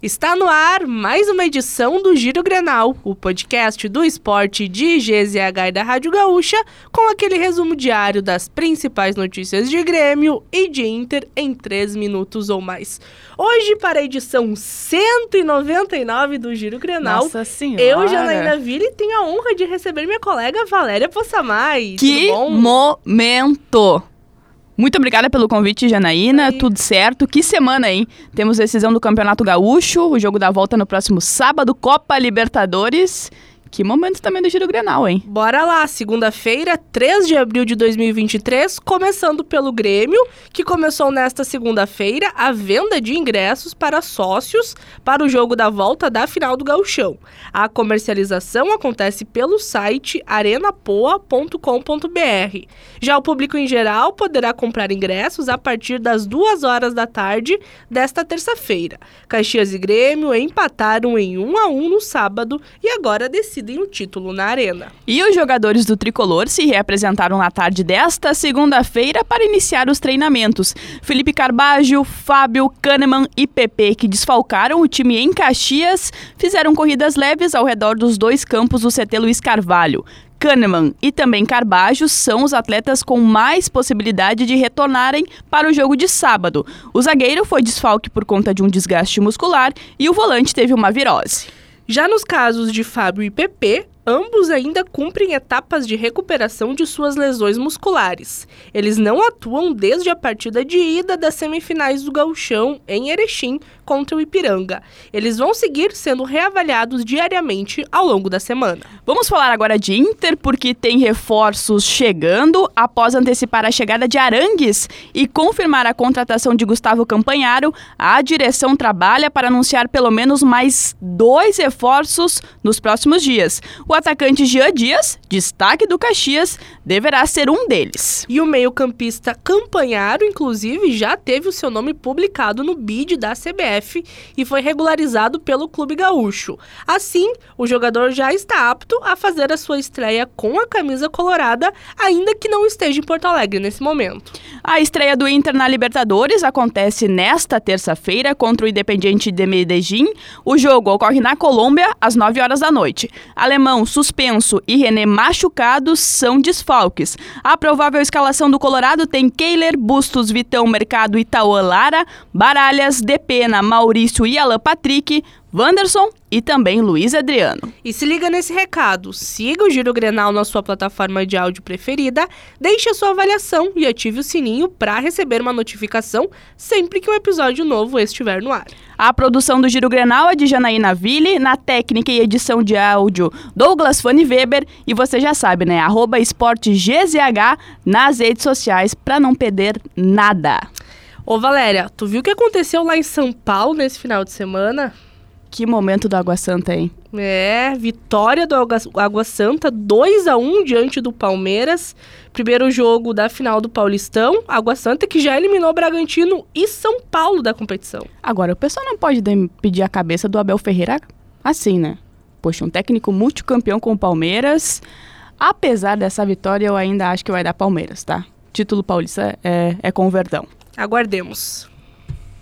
Está no ar mais uma edição do Giro Grenal, o podcast do esporte de GZH e da Rádio Gaúcha, com aquele resumo diário das principais notícias de Grêmio e de Inter em 3 minutos ou mais. Hoje, para a edição 199 do Giro Grenal, Nossa senhora. eu, Janaína Ville, tenho a honra de receber minha colega Valéria Possamay. Que momento! Muito obrigada pelo convite, Janaína. Aí. Tudo certo. Que semana, hein? Temos decisão do Campeonato Gaúcho, o jogo da volta no próximo sábado, Copa Libertadores. Que momento também do Giro Grenal, hein? Bora lá, segunda-feira, 3 de abril de 2023, começando pelo Grêmio, que começou nesta segunda-feira a venda de ingressos para sócios para o jogo da volta da final do Gauchão. A comercialização acontece pelo site arenapoa.com.br. Já o público em geral poderá comprar ingressos a partir das 2 horas da tarde desta terça-feira. Caxias e Grêmio empataram em 1 a 1 no sábado e agora decidem o título na arena. E os jogadores do tricolor se reapresentaram na tarde desta segunda-feira para iniciar os treinamentos. Felipe Carbajo, Fábio, Kahneman e Pepe, que desfalcaram o time em Caxias, fizeram corridas leves ao redor dos dois campos do CT Luiz Carvalho. Kahneman e também Carbajo são os atletas com mais possibilidade de retornarem para o jogo de sábado. O zagueiro foi desfalque por conta de um desgaste muscular e o volante teve uma virose. Já nos casos de Fábio e PP, ambos ainda cumprem etapas de recuperação de suas lesões musculares. Eles não atuam desde a partida de ida das semifinais do Gauchão em Erechim contra o Ipiranga. Eles vão seguir sendo reavaliados diariamente ao longo da semana. Vamos falar agora de Inter, porque tem reforços chegando após antecipar a chegada de Arangues e confirmar a contratação de Gustavo Campanharo. A direção trabalha para anunciar pelo menos mais dois reforços nos próximos dias. O atacante Jean Dias, destaque do Caxias, deverá ser um deles. E o meio-campista Campanharo, inclusive, já teve o seu nome publicado no bid da CBF e foi regularizado pelo Clube Gaúcho. Assim, o jogador já está apto a fazer a sua estreia com a camisa colorada, ainda que não esteja em Porto Alegre nesse momento. A estreia do Inter na Libertadores acontece nesta terça-feira contra o Independiente de Medellín. O jogo ocorre na Colômbia às 9 horas da noite. Alemão suspenso e René machucado são desfalques. A provável escalação do Colorado tem Keiler, Bustos, Vitão, Mercado, Itaú, Lara, Baralhas, Depena, Maurício e Alan Patrick, Wanderson e também Luiz Adriano. E se liga nesse recado, siga o Giro Grenal na sua plataforma de áudio preferida, deixe a sua avaliação e ative o sininho para receber uma notificação sempre que um episódio novo estiver no ar. A produção do Giro Grenal é de Janaína Ville, na técnica e edição de áudio Douglas Fanny Weber e você já sabe, né? Arroba Esporte GZH nas redes sociais para não perder nada. Ô Valéria, tu viu o que aconteceu lá em São Paulo nesse final de semana? Que momento do Água Santa, hein? É, vitória do Água, Santa, 2 a 1 diante do Palmeiras. Primeiro jogo da final do Paulistão. Água Santa que já eliminou Bragantino e São Paulo da competição. Agora, o pessoal não pode pedir a cabeça do Abel Ferreira assim, né? Poxa, um técnico multicampeão com o Palmeiras. Apesar dessa vitória, eu ainda acho que vai dar Palmeiras, tá? Título paulista é, é com o Verdão. Aguardemos.